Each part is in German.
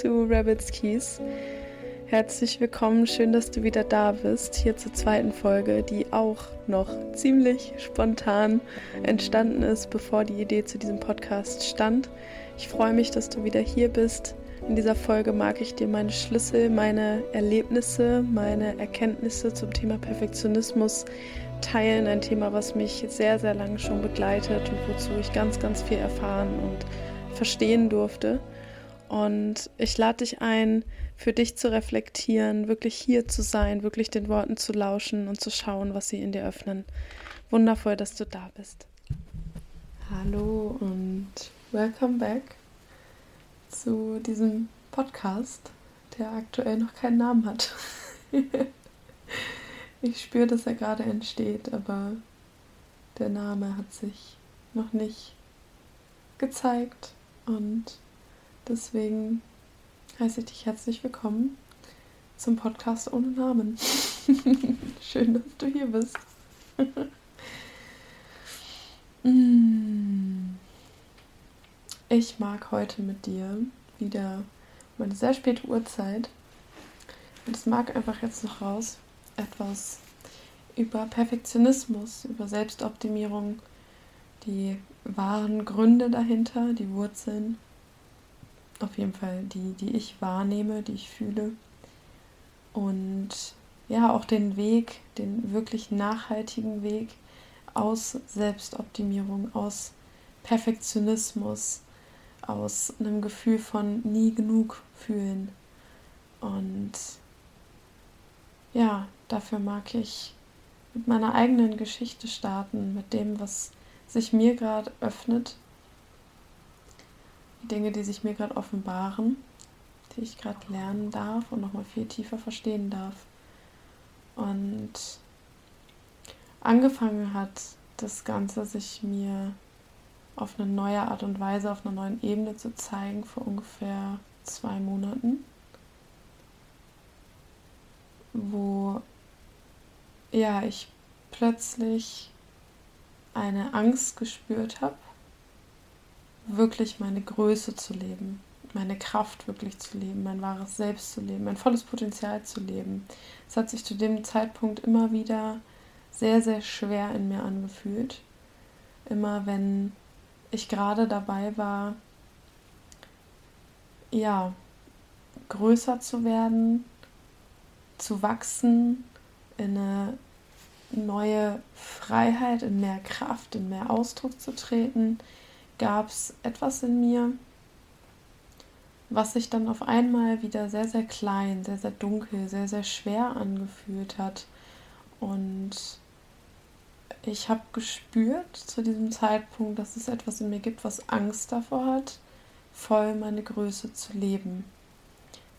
Zu Rabbit's Keys. Herzlich willkommen, schön, dass du wieder da bist, hier zur zweiten Folge, die auch noch ziemlich spontan entstanden ist, bevor die Idee zu diesem Podcast stand. Ich freue mich, dass du wieder hier bist. In dieser Folge mag ich dir meine Schlüssel, meine Erlebnisse, meine Erkenntnisse zum Thema Perfektionismus teilen. Ein Thema, was mich sehr, sehr lange schon begleitet und wozu ich ganz, ganz viel erfahren und verstehen durfte. Und ich lade dich ein, für dich zu reflektieren, wirklich hier zu sein, wirklich den Worten zu lauschen und zu schauen, was sie in dir öffnen. Wundervoll, dass du da bist. Hallo und welcome back zu diesem Podcast, der aktuell noch keinen Namen hat. ich spüre, dass er gerade entsteht, aber der Name hat sich noch nicht gezeigt und Deswegen heiße ich dich herzlich willkommen zum Podcast ohne Namen. Schön, dass du hier bist. Ich mag heute mit dir wieder um eine sehr späte Uhrzeit. Und es mag einfach jetzt noch raus etwas über Perfektionismus, über Selbstoptimierung, die wahren Gründe dahinter, die Wurzeln auf jeden Fall die, die ich wahrnehme, die ich fühle. Und ja, auch den Weg, den wirklich nachhaltigen Weg aus Selbstoptimierung, aus Perfektionismus, aus einem Gefühl von nie genug fühlen. Und ja, dafür mag ich mit meiner eigenen Geschichte starten, mit dem, was sich mir gerade öffnet Dinge, die sich mir gerade offenbaren, die ich gerade lernen darf und nochmal viel tiefer verstehen darf. Und angefangen hat das Ganze sich mir auf eine neue Art und Weise, auf einer neuen Ebene zu zeigen vor ungefähr zwei Monaten, wo ja ich plötzlich eine Angst gespürt habe wirklich meine Größe zu leben, meine Kraft wirklich zu leben, mein wahres Selbst zu leben, mein volles Potenzial zu leben. Es hat sich zu dem Zeitpunkt immer wieder sehr, sehr schwer in mir angefühlt. Immer wenn ich gerade dabei war, ja, größer zu werden, zu wachsen, in eine neue Freiheit, in mehr Kraft, in mehr Ausdruck zu treten, gab es etwas in mir, was sich dann auf einmal wieder sehr, sehr klein, sehr, sehr dunkel, sehr, sehr schwer angefühlt hat. Und ich habe gespürt zu diesem Zeitpunkt, dass es etwas in mir gibt, was Angst davor hat, voll meine Größe zu leben.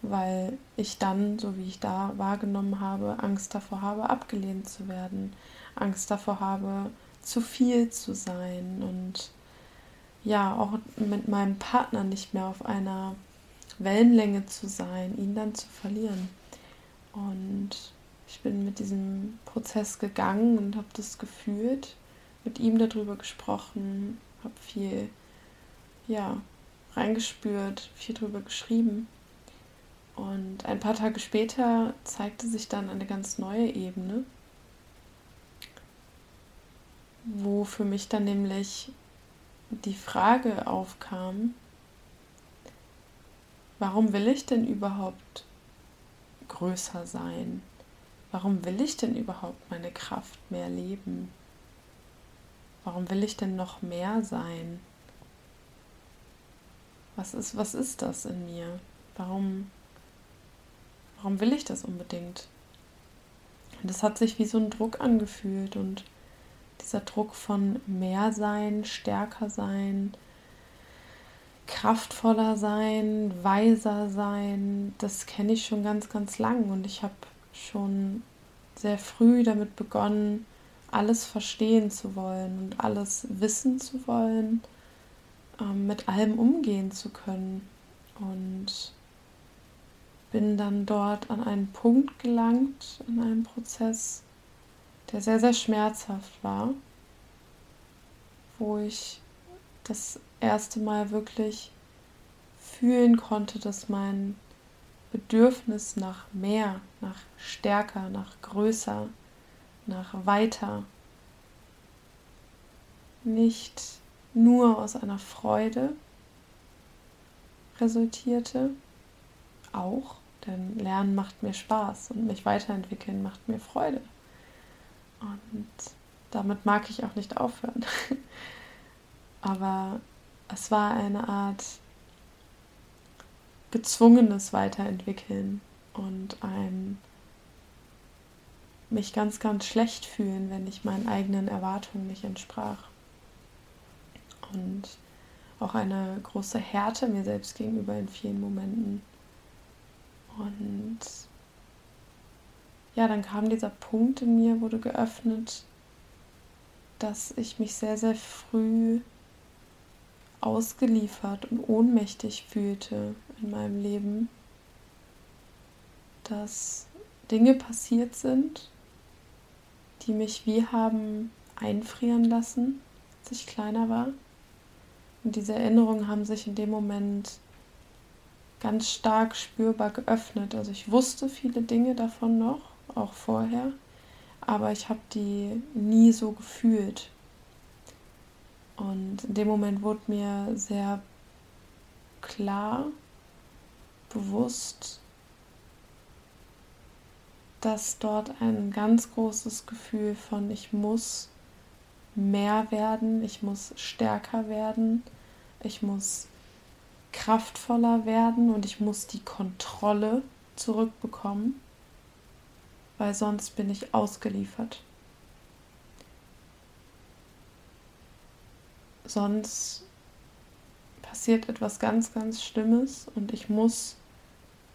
Weil ich dann, so wie ich da wahrgenommen habe, Angst davor habe, abgelehnt zu werden. Angst davor habe, zu viel zu sein und ja auch mit meinem Partner nicht mehr auf einer Wellenlänge zu sein, ihn dann zu verlieren. Und ich bin mit diesem Prozess gegangen und habe das gefühlt, mit ihm darüber gesprochen, habe viel ja, reingespürt, viel darüber geschrieben. Und ein paar Tage später zeigte sich dann eine ganz neue Ebene, wo für mich dann nämlich die Frage aufkam, warum will ich denn überhaupt größer sein? Warum will ich denn überhaupt meine Kraft mehr leben? Warum will ich denn noch mehr sein? Was ist, was ist das in mir? Warum, warum will ich das unbedingt? Und das hat sich wie so ein Druck angefühlt und dieser Druck von mehr sein, stärker sein, kraftvoller sein, weiser sein, das kenne ich schon ganz, ganz lang und ich habe schon sehr früh damit begonnen, alles verstehen zu wollen und alles wissen zu wollen, ähm, mit allem umgehen zu können. Und bin dann dort an einen Punkt gelangt in einem Prozess, der sehr, sehr schmerzhaft war, wo ich das erste Mal wirklich fühlen konnte, dass mein Bedürfnis nach mehr, nach stärker, nach größer, nach weiter nicht nur aus einer Freude resultierte, auch, denn Lernen macht mir Spaß und mich weiterentwickeln macht mir Freude. Und damit mag ich auch nicht aufhören. Aber es war eine Art gezwungenes Weiterentwickeln und ein mich ganz, ganz schlecht fühlen, wenn ich meinen eigenen Erwartungen nicht entsprach. Und auch eine große Härte mir selbst gegenüber in vielen Momenten. Und ja, dann kam dieser Punkt in mir, wurde geöffnet, dass ich mich sehr, sehr früh ausgeliefert und ohnmächtig fühlte in meinem Leben, dass Dinge passiert sind, die mich wie haben einfrieren lassen, als ich kleiner war. Und diese Erinnerungen haben sich in dem Moment ganz stark spürbar geöffnet. Also ich wusste viele Dinge davon noch, auch vorher, aber ich habe die nie so gefühlt. Und in dem Moment wurde mir sehr klar, bewusst, dass dort ein ganz großes Gefühl von ich muss mehr werden, ich muss stärker werden, ich muss kraftvoller werden und ich muss die Kontrolle zurückbekommen, weil sonst bin ich ausgeliefert. Sonst passiert etwas ganz, ganz Schlimmes und ich muss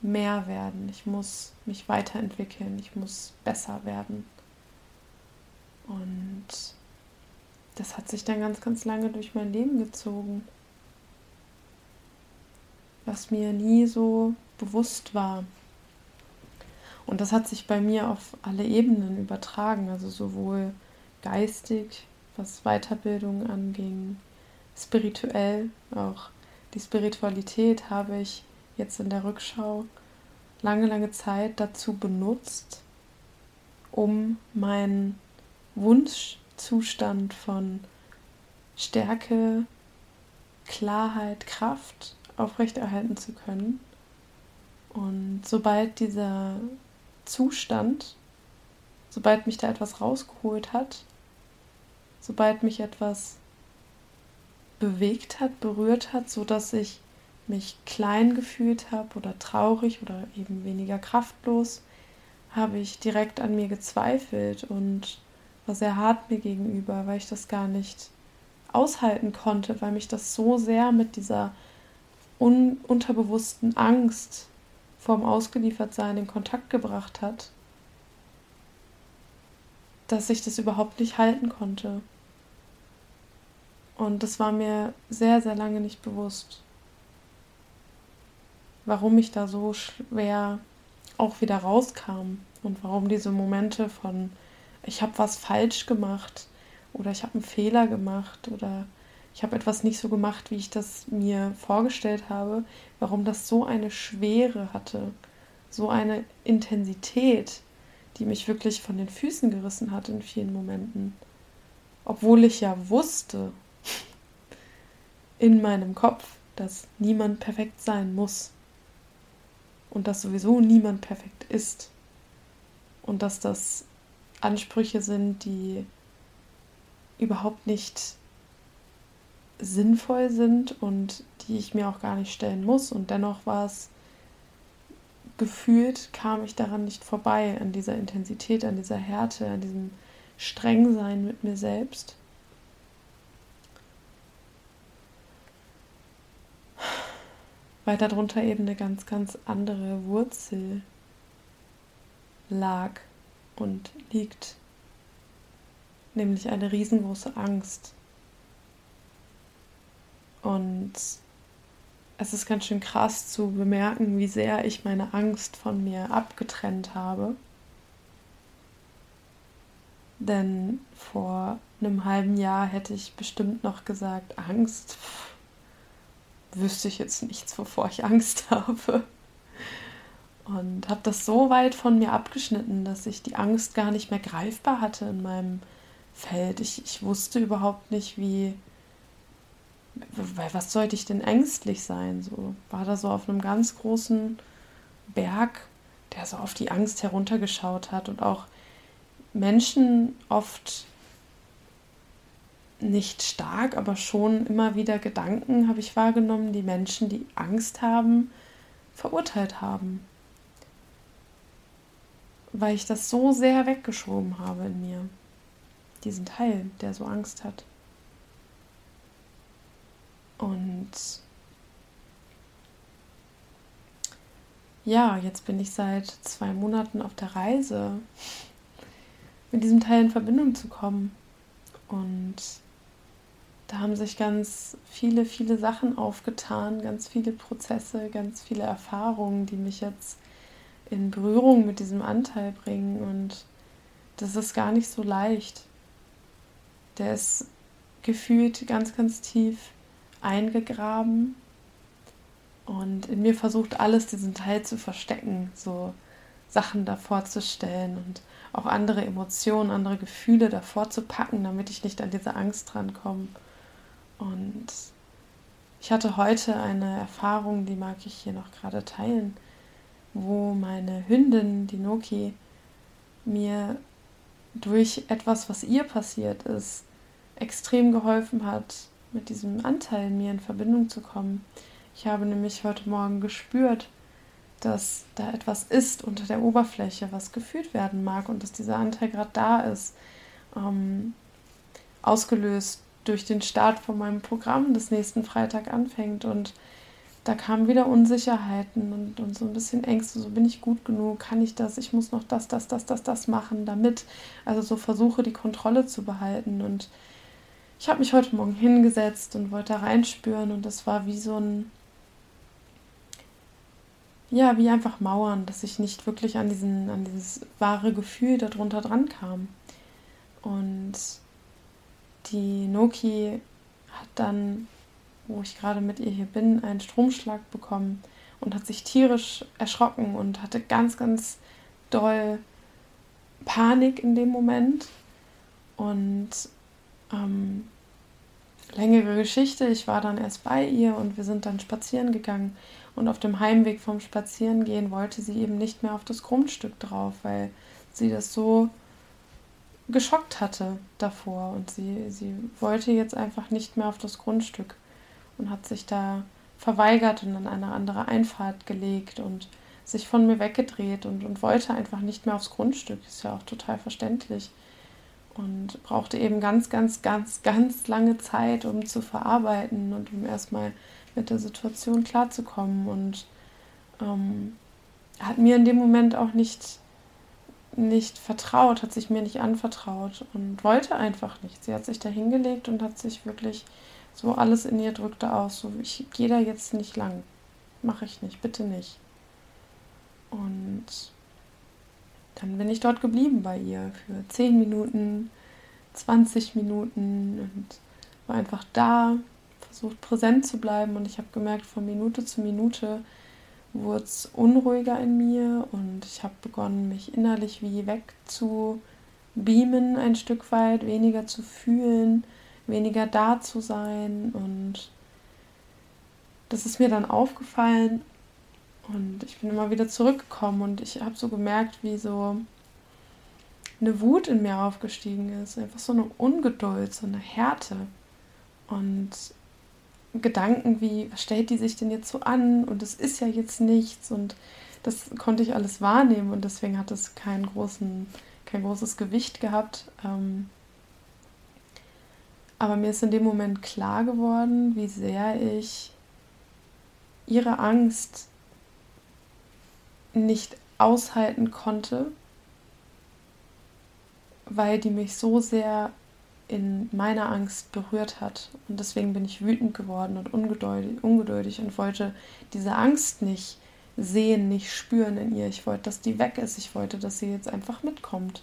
mehr werden, ich muss mich weiterentwickeln, ich muss besser werden. Und das hat sich dann ganz, ganz lange durch mein Leben gezogen, was mir nie so bewusst war. Und das hat sich bei mir auf alle Ebenen übertragen, also sowohl geistig, was Weiterbildung anging, spirituell, auch die Spiritualität habe ich jetzt in der Rückschau lange, lange Zeit dazu benutzt, um meinen Wunschzustand von Stärke, Klarheit, Kraft aufrechterhalten zu können. Und sobald dieser Zustand, sobald mich da etwas rausgeholt hat, sobald mich etwas bewegt hat, berührt hat, so dass ich mich klein gefühlt habe oder traurig oder eben weniger kraftlos, habe ich direkt an mir gezweifelt und war sehr hart mir gegenüber, weil ich das gar nicht aushalten konnte, weil mich das so sehr mit dieser un unterbewussten Angst vorm Ausgeliefertsein in Kontakt gebracht hat, dass ich das überhaupt nicht halten konnte. Und das war mir sehr, sehr lange nicht bewusst, warum ich da so schwer auch wieder rauskam und warum diese Momente von, ich habe was falsch gemacht oder ich habe einen Fehler gemacht oder ich habe etwas nicht so gemacht, wie ich das mir vorgestellt habe, warum das so eine Schwere hatte, so eine Intensität, die mich wirklich von den Füßen gerissen hat in vielen Momenten. Obwohl ich ja wusste, in meinem Kopf, dass niemand perfekt sein muss und dass sowieso niemand perfekt ist und dass das Ansprüche sind, die überhaupt nicht sinnvoll sind und die ich mir auch gar nicht stellen muss. Und dennoch war es gefühlt, kam ich daran nicht vorbei, an dieser Intensität, an dieser Härte, an diesem Strengsein mit mir selbst. weil darunter eben eine ganz, ganz andere Wurzel lag und liegt, nämlich eine riesengroße Angst. Und es ist ganz schön krass zu bemerken, wie sehr ich meine Angst von mir abgetrennt habe. Denn vor einem halben Jahr hätte ich bestimmt noch gesagt, Angst, pff, wüsste ich jetzt nichts, wovor ich Angst habe. Und habe das so weit von mir abgeschnitten, dass ich die Angst gar nicht mehr greifbar hatte in meinem Feld. Ich, ich wusste überhaupt nicht, wie, was sollte ich denn ängstlich sein? So war da so auf einem ganz großen Berg, der so auf die Angst heruntergeschaut hat und auch Menschen oft nicht stark, aber schon immer wieder Gedanken habe ich wahrgenommen, die Menschen, die Angst haben, verurteilt haben. Weil ich das so sehr weggeschoben habe in mir. Diesen Teil, der so Angst hat. Und ja, jetzt bin ich seit zwei Monaten auf der Reise, mit diesem Teil in Verbindung zu kommen. Und da haben sich ganz viele, viele Sachen aufgetan, ganz viele Prozesse, ganz viele Erfahrungen, die mich jetzt in Berührung mit diesem Anteil bringen. Und das ist gar nicht so leicht. Der ist gefühlt ganz, ganz tief eingegraben und in mir versucht alles diesen Teil zu verstecken, so Sachen davor zu stellen und auch andere Emotionen, andere Gefühle davor zu packen, damit ich nicht an diese Angst drankomme. Und ich hatte heute eine Erfahrung, die mag ich hier noch gerade teilen, wo meine Hündin, die Noki, mir durch etwas, was ihr passiert ist, extrem geholfen hat, mit diesem Anteil mir in Verbindung zu kommen. Ich habe nämlich heute Morgen gespürt, dass da etwas ist unter der Oberfläche, was gefühlt werden mag und dass dieser Anteil gerade da ist. Ähm, ausgelöst durch den Start von meinem Programm, das nächsten Freitag anfängt. Und da kamen wieder Unsicherheiten und, und so ein bisschen Ängste. So bin ich gut genug, kann ich das, ich muss noch das, das, das, das, das machen, damit. Also so versuche die Kontrolle zu behalten. Und ich habe mich heute Morgen hingesetzt und wollte reinspüren und das war wie so ein, ja, wie einfach Mauern, dass ich nicht wirklich an, diesen, an dieses wahre Gefühl darunter dran kam. Und die Noki hat dann, wo ich gerade mit ihr hier bin, einen Stromschlag bekommen und hat sich tierisch erschrocken und hatte ganz, ganz doll Panik in dem Moment. Und ähm, längere Geschichte, ich war dann erst bei ihr und wir sind dann spazieren gegangen. Und auf dem Heimweg vom Spazierengehen wollte sie eben nicht mehr auf das Grundstück drauf, weil sie das so geschockt hatte davor und sie, sie wollte jetzt einfach nicht mehr auf das Grundstück und hat sich da verweigert und an eine andere Einfahrt gelegt und sich von mir weggedreht und, und wollte einfach nicht mehr aufs Grundstück. Ist ja auch total verständlich. Und brauchte eben ganz, ganz, ganz, ganz lange Zeit, um zu verarbeiten und um erstmal mit der Situation klarzukommen. Und ähm, hat mir in dem Moment auch nicht nicht vertraut, hat sich mir nicht anvertraut und wollte einfach nicht. Sie hat sich da hingelegt und hat sich wirklich so alles in ihr drückte aus. So, ich gehe da jetzt nicht lang. Mache ich nicht, bitte nicht. Und dann bin ich dort geblieben bei ihr für 10 Minuten, 20 Minuten und war einfach da, versucht präsent zu bleiben. Und ich habe gemerkt, von Minute zu Minute wurde es unruhiger in mir und ich habe begonnen, mich innerlich wie wegzubeamen ein Stück weit, weniger zu fühlen, weniger da zu sein und das ist mir dann aufgefallen und ich bin immer wieder zurückgekommen und ich habe so gemerkt, wie so eine Wut in mir aufgestiegen ist, einfach so eine Ungeduld, so eine Härte. Und Gedanken wie, was stellt die sich denn jetzt so an? Und es ist ja jetzt nichts. Und das konnte ich alles wahrnehmen und deswegen hat es keinen großen, kein großes Gewicht gehabt. Ähm, aber mir ist in dem Moment klar geworden, wie sehr ich ihre Angst nicht aushalten konnte, weil die mich so sehr in meiner Angst berührt hat. Und deswegen bin ich wütend geworden und ungeduldig, ungeduldig und wollte diese Angst nicht sehen, nicht spüren in ihr. Ich wollte, dass die weg ist. Ich wollte, dass sie jetzt einfach mitkommt.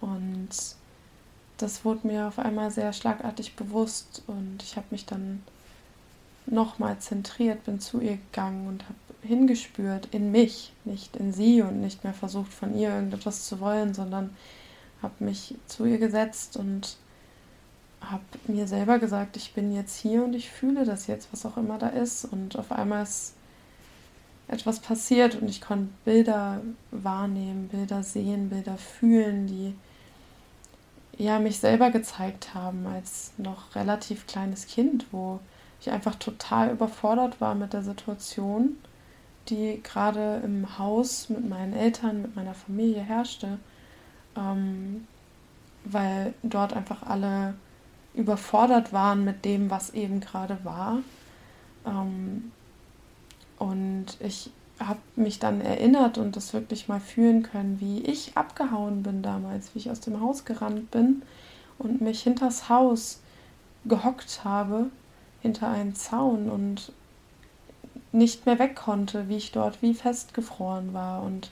Und das wurde mir auf einmal sehr schlagartig bewusst und ich habe mich dann nochmal zentriert, bin zu ihr gegangen und habe hingespürt in mich, nicht in sie und nicht mehr versucht von ihr irgendetwas zu wollen, sondern habe mich zu ihr gesetzt und habe mir selber gesagt, ich bin jetzt hier und ich fühle das jetzt, was auch immer da ist. Und auf einmal ist etwas passiert und ich konnte Bilder wahrnehmen, Bilder sehen, Bilder fühlen, die ja mich selber gezeigt haben als noch relativ kleines Kind, wo ich einfach total überfordert war mit der Situation, die gerade im Haus mit meinen Eltern, mit meiner Familie herrschte, ähm, weil dort einfach alle überfordert waren mit dem, was eben gerade war. Ähm, und ich habe mich dann erinnert und das wirklich mal fühlen können, wie ich abgehauen bin damals, wie ich aus dem Haus gerannt bin und mich hinters Haus gehockt habe, hinter einen Zaun und nicht mehr weg konnte, wie ich dort wie festgefroren war und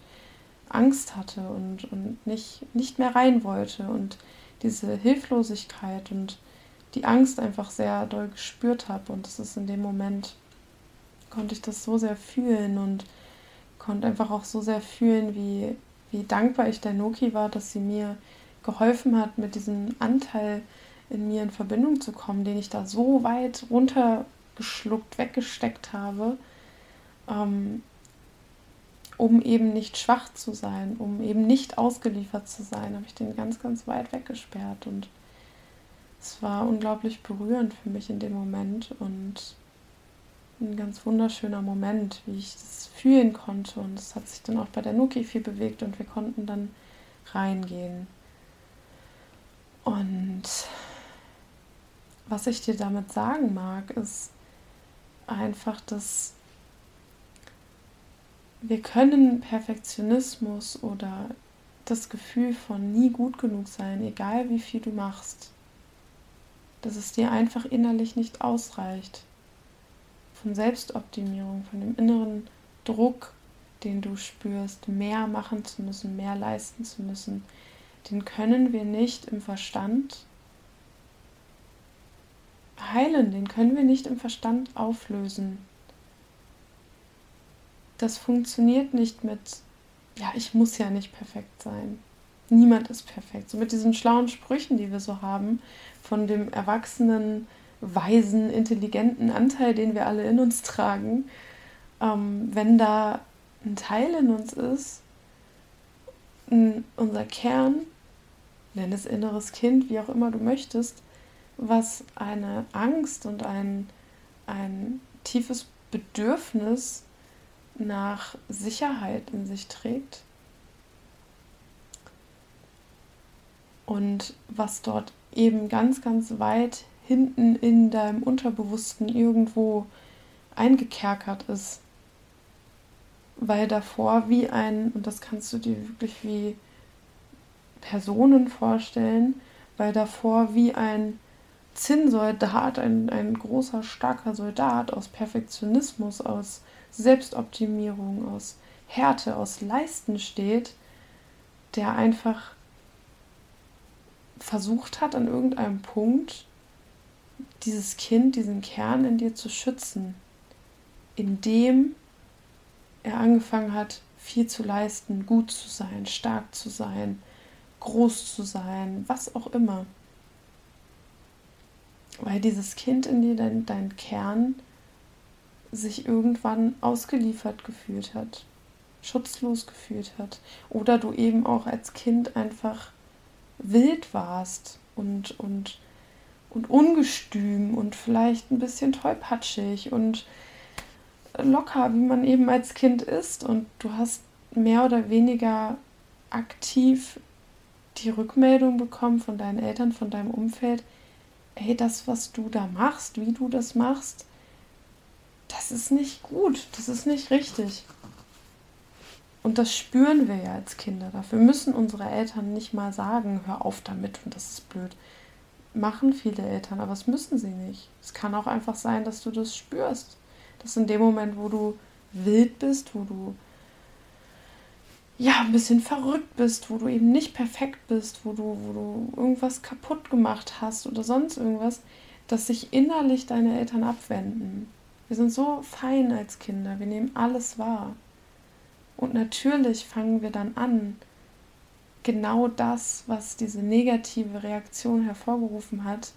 Angst hatte und, und nicht, nicht mehr rein wollte und diese Hilflosigkeit und die Angst einfach sehr doll gespürt habe. Und das ist in dem Moment, konnte ich das so sehr fühlen und konnte einfach auch so sehr fühlen, wie, wie dankbar ich der Noki war, dass sie mir geholfen hat, mit diesem Anteil in mir in Verbindung zu kommen, den ich da so weit runtergeschluckt, weggesteckt habe, ähm, um eben nicht schwach zu sein, um eben nicht ausgeliefert zu sein, habe ich den ganz, ganz weit weggesperrt und es war unglaublich berührend für mich in dem Moment und ein ganz wunderschöner Moment, wie ich das fühlen konnte. Und es hat sich dann auch bei der Nuki viel bewegt und wir konnten dann reingehen. Und was ich dir damit sagen mag, ist einfach, dass wir können Perfektionismus oder das Gefühl von nie gut genug sein, egal wie viel du machst, dass es dir einfach innerlich nicht ausreicht. Von Selbstoptimierung, von dem inneren Druck, den du spürst, mehr machen zu müssen, mehr leisten zu müssen, den können wir nicht im Verstand heilen, den können wir nicht im Verstand auflösen. Das funktioniert nicht mit, ja, ich muss ja nicht perfekt sein. Niemand ist perfekt. So mit diesen schlauen Sprüchen, die wir so haben, von dem erwachsenen, weisen, intelligenten Anteil, den wir alle in uns tragen, ähm, wenn da ein Teil in uns ist, unser Kern, nenn es inneres Kind, wie auch immer du möchtest, was eine Angst und ein, ein tiefes Bedürfnis nach Sicherheit in sich trägt. Und was dort eben ganz, ganz weit hinten in deinem Unterbewussten irgendwo eingekerkert ist. Weil davor wie ein, und das kannst du dir wirklich wie Personen vorstellen, weil davor wie ein Zinnsoldat, ein, ein großer, starker Soldat aus Perfektionismus, aus Selbstoptimierung, aus Härte, aus Leisten steht, der einfach versucht hat, an irgendeinem Punkt dieses Kind, diesen Kern in dir zu schützen, indem er angefangen hat, viel zu leisten, gut zu sein, stark zu sein, groß zu sein, was auch immer. Weil dieses Kind in dir, dein, dein Kern, sich irgendwann ausgeliefert gefühlt hat, schutzlos gefühlt hat. Oder du eben auch als Kind einfach wild warst und, und, und ungestüm und vielleicht ein bisschen tollpatschig und locker, wie man eben als Kind ist. Und du hast mehr oder weniger aktiv die Rückmeldung bekommen von deinen Eltern, von deinem Umfeld, hey, das, was du da machst, wie du das machst, das ist nicht gut, das ist nicht richtig. Und das spüren wir ja als Kinder. Dafür müssen unsere Eltern nicht mal sagen, hör auf damit und das ist blöd. Machen viele Eltern, aber das müssen sie nicht. Es kann auch einfach sein, dass du das spürst. Dass in dem Moment, wo du wild bist, wo du ja ein bisschen verrückt bist, wo du eben nicht perfekt bist, wo du, wo du irgendwas kaputt gemacht hast oder sonst irgendwas, dass sich innerlich deine Eltern abwenden. Wir sind so fein als Kinder, wir nehmen alles wahr. Und natürlich fangen wir dann an, genau das, was diese negative Reaktion hervorgerufen hat,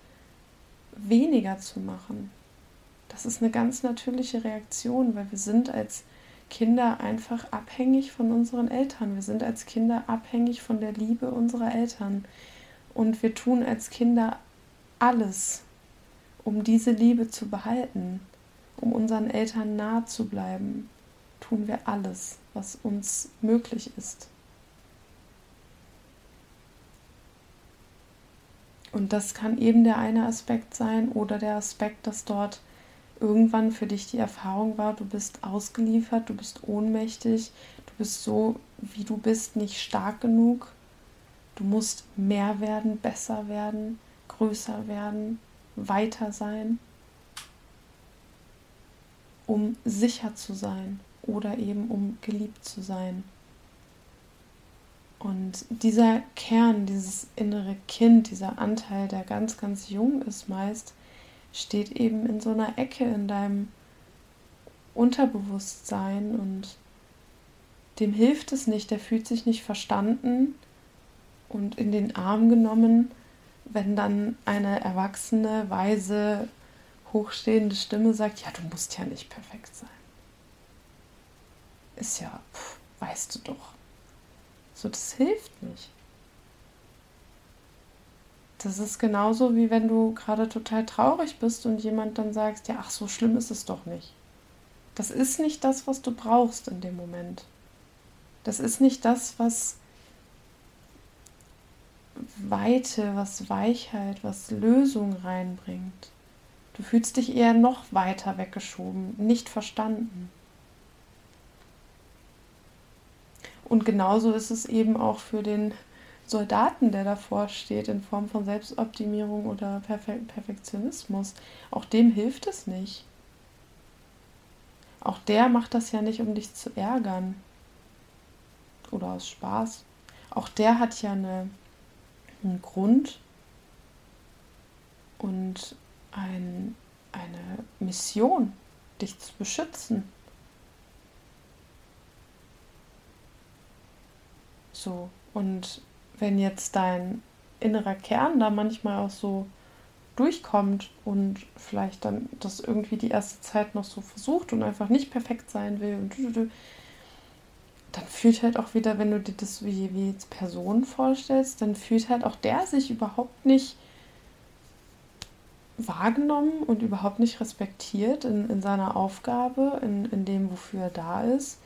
weniger zu machen. Das ist eine ganz natürliche Reaktion, weil wir sind als Kinder einfach abhängig von unseren Eltern. Wir sind als Kinder abhängig von der Liebe unserer Eltern. Und wir tun als Kinder alles, um diese Liebe zu behalten, um unseren Eltern nahe zu bleiben. Tun wir alles, was uns möglich ist. Und das kann eben der eine Aspekt sein oder der Aspekt, dass dort irgendwann für dich die Erfahrung war, du bist ausgeliefert, du bist ohnmächtig, du bist so, wie du bist, nicht stark genug. Du musst mehr werden, besser werden, größer werden, weiter sein, um sicher zu sein oder eben um geliebt zu sein. Und dieser Kern, dieses innere Kind, dieser Anteil, der ganz, ganz jung ist meist, steht eben in so einer Ecke in deinem Unterbewusstsein und dem hilft es nicht, der fühlt sich nicht verstanden und in den Arm genommen, wenn dann eine erwachsene, weise, hochstehende Stimme sagt, ja, du musst ja nicht perfekt sein. Ist ja, pff, weißt du doch. So, das hilft nicht. Das ist genauso wie wenn du gerade total traurig bist und jemand dann sagst, ja, ach, so schlimm ist es doch nicht. Das ist nicht das, was du brauchst in dem Moment. Das ist nicht das, was Weite, was Weichheit, was Lösung reinbringt. Du fühlst dich eher noch weiter weggeschoben, nicht verstanden. Und genauso ist es eben auch für den Soldaten, der davor steht, in Form von Selbstoptimierung oder Perfe Perfektionismus. Auch dem hilft es nicht. Auch der macht das ja nicht, um dich zu ärgern. Oder aus Spaß. Auch der hat ja eine, einen Grund und ein, eine Mission, dich zu beschützen. So, und wenn jetzt dein innerer Kern da manchmal auch so durchkommt und vielleicht dann das irgendwie die erste Zeit noch so versucht und einfach nicht perfekt sein will und dann fühlt halt auch wieder, wenn du dir das wie, wie jetzt Person vorstellst, dann fühlt halt auch der sich überhaupt nicht wahrgenommen und überhaupt nicht respektiert in, in seiner Aufgabe, in, in dem, wofür er da ist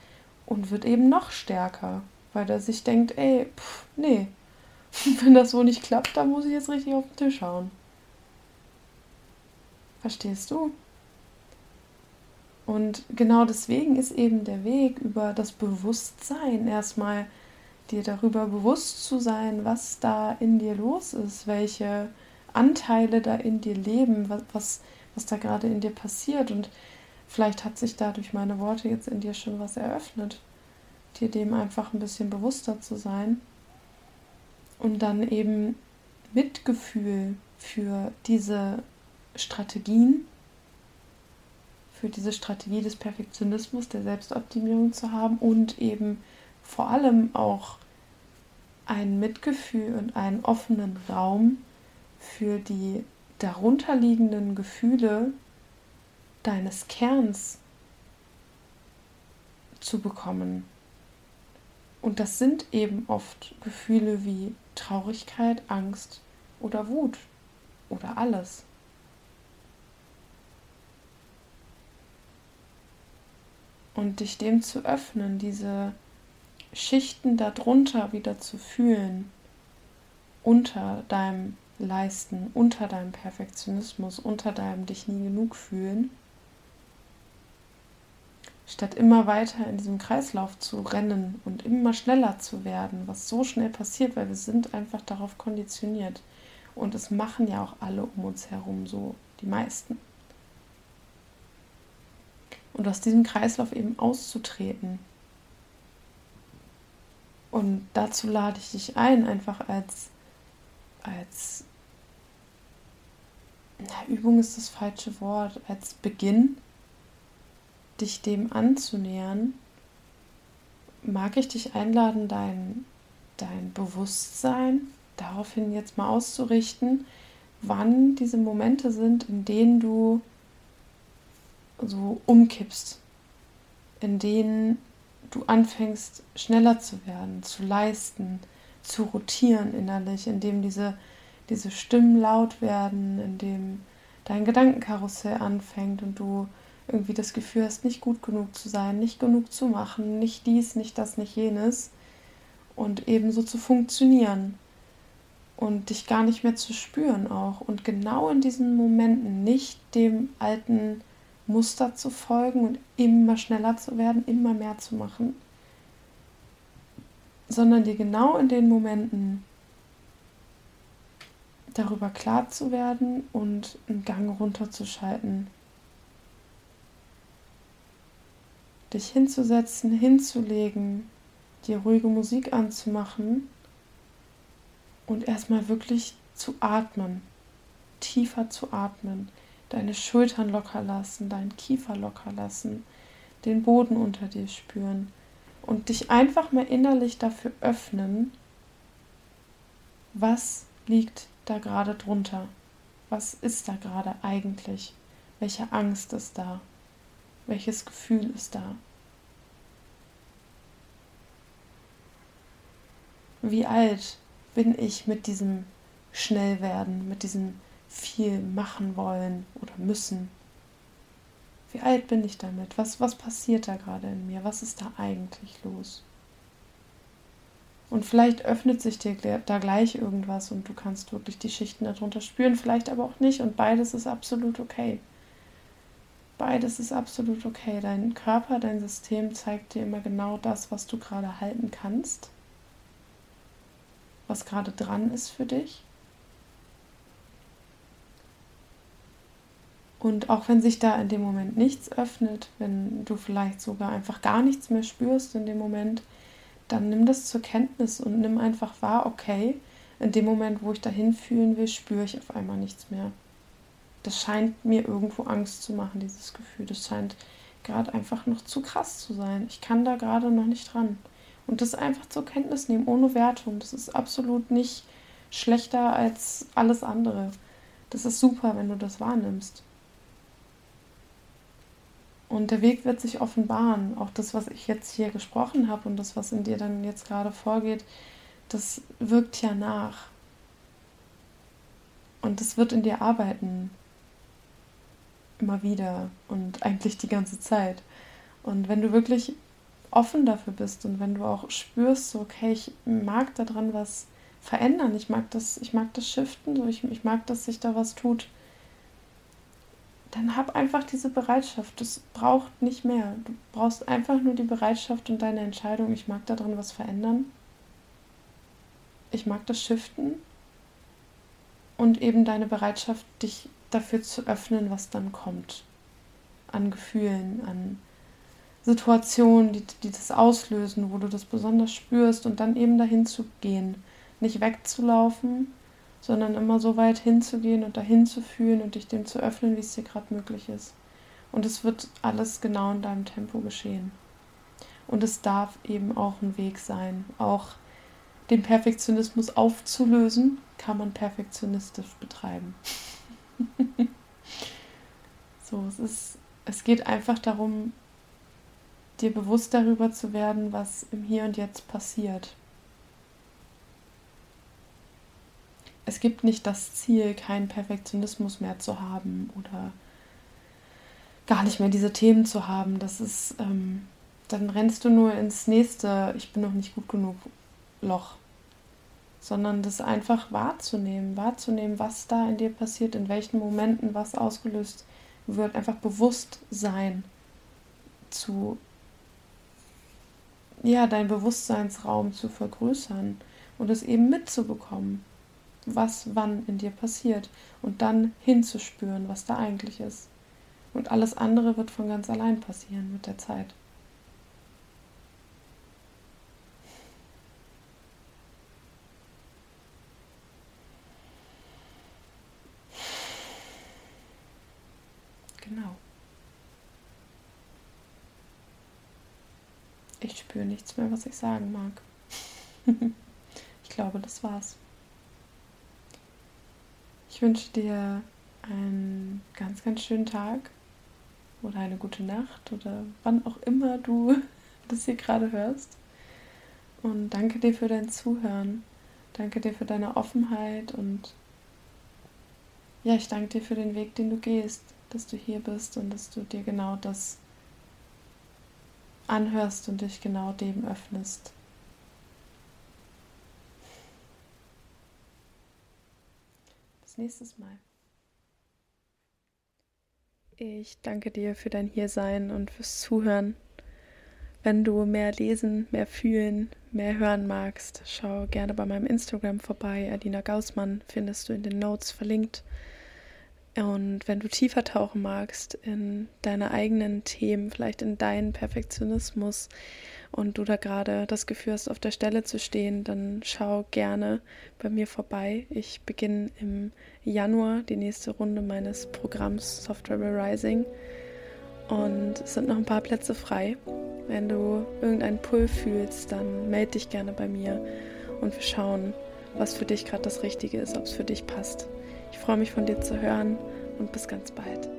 und wird eben noch stärker, weil er sich denkt, ey, pff, nee, Wenn das so nicht klappt, dann muss ich jetzt richtig auf den Tisch hauen. Verstehst du? Und genau deswegen ist eben der Weg über das Bewusstsein erstmal dir darüber bewusst zu sein, was da in dir los ist, welche Anteile da in dir leben, was, was, was da gerade in dir passiert. Und vielleicht hat sich da durch meine Worte jetzt in dir schon was eröffnet, dir dem einfach ein bisschen bewusster zu sein und dann eben Mitgefühl für diese Strategien, für diese Strategie des Perfektionismus, der Selbstoptimierung zu haben und eben vor allem auch ein Mitgefühl und einen offenen Raum für die darunterliegenden Gefühle deines Kerns zu bekommen. Und das sind eben oft Gefühle wie Traurigkeit, Angst oder Wut oder alles. Und dich dem zu öffnen, diese Schichten darunter wieder zu fühlen, unter deinem Leisten, unter deinem Perfektionismus, unter deinem dich nie genug fühlen statt immer weiter in diesem Kreislauf zu rennen und immer schneller zu werden, was so schnell passiert, weil wir sind einfach darauf konditioniert. Und es machen ja auch alle um uns herum so, die meisten. Und aus diesem Kreislauf eben auszutreten. Und dazu lade ich dich ein, einfach als, als na, Übung ist das falsche Wort, als Beginn dich dem anzunähern, mag ich dich einladen, dein, dein Bewusstsein daraufhin jetzt mal auszurichten, wann diese Momente sind, in denen du so umkippst, in denen du anfängst schneller zu werden, zu leisten, zu rotieren innerlich, in dem diese, diese Stimmen laut werden, in dem dein Gedankenkarussell anfängt und du irgendwie das Gefühl hast, nicht gut genug zu sein, nicht genug zu machen, nicht dies, nicht das, nicht jenes. Und ebenso zu funktionieren. Und dich gar nicht mehr zu spüren auch. Und genau in diesen Momenten nicht dem alten Muster zu folgen und immer schneller zu werden, immer mehr zu machen, sondern dir genau in den Momenten darüber klar zu werden und einen Gang runterzuschalten. Dich hinzusetzen, hinzulegen, dir ruhige Musik anzumachen und erstmal wirklich zu atmen, tiefer zu atmen, deine Schultern locker lassen, deinen Kiefer locker lassen, den Boden unter dir spüren und dich einfach mal innerlich dafür öffnen, was liegt da gerade drunter? Was ist da gerade eigentlich? Welche Angst ist da? Welches Gefühl ist da? Wie alt bin ich mit diesem Schnellwerden, mit diesem viel machen wollen oder müssen? Wie alt bin ich damit? Was, was passiert da gerade in mir? Was ist da eigentlich los? Und vielleicht öffnet sich dir da gleich irgendwas und du kannst wirklich die Schichten darunter spüren, vielleicht aber auch nicht. Und beides ist absolut okay. Beides ist absolut okay. Dein Körper, dein System zeigt dir immer genau das, was du gerade halten kannst, was gerade dran ist für dich. Und auch wenn sich da in dem Moment nichts öffnet, wenn du vielleicht sogar einfach gar nichts mehr spürst in dem Moment, dann nimm das zur Kenntnis und nimm einfach wahr, okay, in dem Moment, wo ich dahin fühlen will, spüre ich auf einmal nichts mehr. Das scheint mir irgendwo Angst zu machen, dieses Gefühl. Das scheint gerade einfach noch zu krass zu sein. Ich kann da gerade noch nicht dran. Und das einfach zur Kenntnis nehmen, ohne Wertung. Das ist absolut nicht schlechter als alles andere. Das ist super, wenn du das wahrnimmst. Und der Weg wird sich offenbaren. Auch das, was ich jetzt hier gesprochen habe und das, was in dir dann jetzt gerade vorgeht, das wirkt ja nach. Und das wird in dir arbeiten. Immer wieder und eigentlich die ganze Zeit. Und wenn du wirklich offen dafür bist und wenn du auch spürst, so, okay, ich mag daran was verändern, ich mag das, ich mag das shiften, so ich, ich mag, dass sich da was tut, dann hab einfach diese Bereitschaft. Das braucht nicht mehr. Du brauchst einfach nur die Bereitschaft und deine Entscheidung. Ich mag daran was verändern. Ich mag das Shiften. Und eben deine Bereitschaft, dich dafür zu öffnen, was dann kommt. An Gefühlen, an Situationen, die, die das auslösen, wo du das besonders spürst und dann eben dahin zu gehen. Nicht wegzulaufen, sondern immer so weit hinzugehen und dahin zu fühlen und dich dem zu öffnen, wie es dir gerade möglich ist. Und es wird alles genau in deinem Tempo geschehen. Und es darf eben auch ein Weg sein. Auch den Perfektionismus aufzulösen, kann man perfektionistisch betreiben. so, es ist, es geht einfach darum, dir bewusst darüber zu werden, was im Hier und Jetzt passiert. es gibt nicht das Ziel, keinen Perfektionismus mehr zu haben oder gar nicht mehr diese Themen zu haben. Das ist, ähm, dann rennst du nur ins nächste, ich bin noch nicht gut genug Loch. Sondern das einfach wahrzunehmen, wahrzunehmen, was da in dir passiert, in welchen Momenten was ausgelöst wird, einfach bewusst sein zu, ja, deinen Bewusstseinsraum zu vergrößern und es eben mitzubekommen was wann in dir passiert und dann hinzuspüren, was da eigentlich ist. Und alles andere wird von ganz allein passieren mit der Zeit. Genau. ich spüre nichts mehr, was ich sagen mag. ich glaube, das war's. Ich wünsche dir einen ganz, ganz schönen Tag oder eine gute Nacht oder wann auch immer du das hier gerade hörst. Und danke dir für dein Zuhören. Danke dir für deine Offenheit und ja, ich danke dir für den Weg, den du gehst, dass du hier bist und dass du dir genau das anhörst und dich genau dem öffnest. Bis nächstes Mal. Ich danke dir für dein Hiersein und fürs Zuhören. Wenn du mehr lesen, mehr fühlen, mehr hören magst, schau gerne bei meinem Instagram vorbei. Adina Gaussmann findest du in den Notes verlinkt. Und wenn du tiefer tauchen magst in deine eigenen Themen, vielleicht in deinen Perfektionismus und du da gerade das Gefühl hast, auf der Stelle zu stehen, dann schau gerne bei mir vorbei. Ich beginne im Januar die nächste Runde meines Programms Software Rising und es sind noch ein paar Plätze frei. Wenn du irgendeinen Pull fühlst, dann melde dich gerne bei mir und wir schauen, was für dich gerade das Richtige ist, ob es für dich passt. Ich freue mich von dir zu hören und bis ganz bald.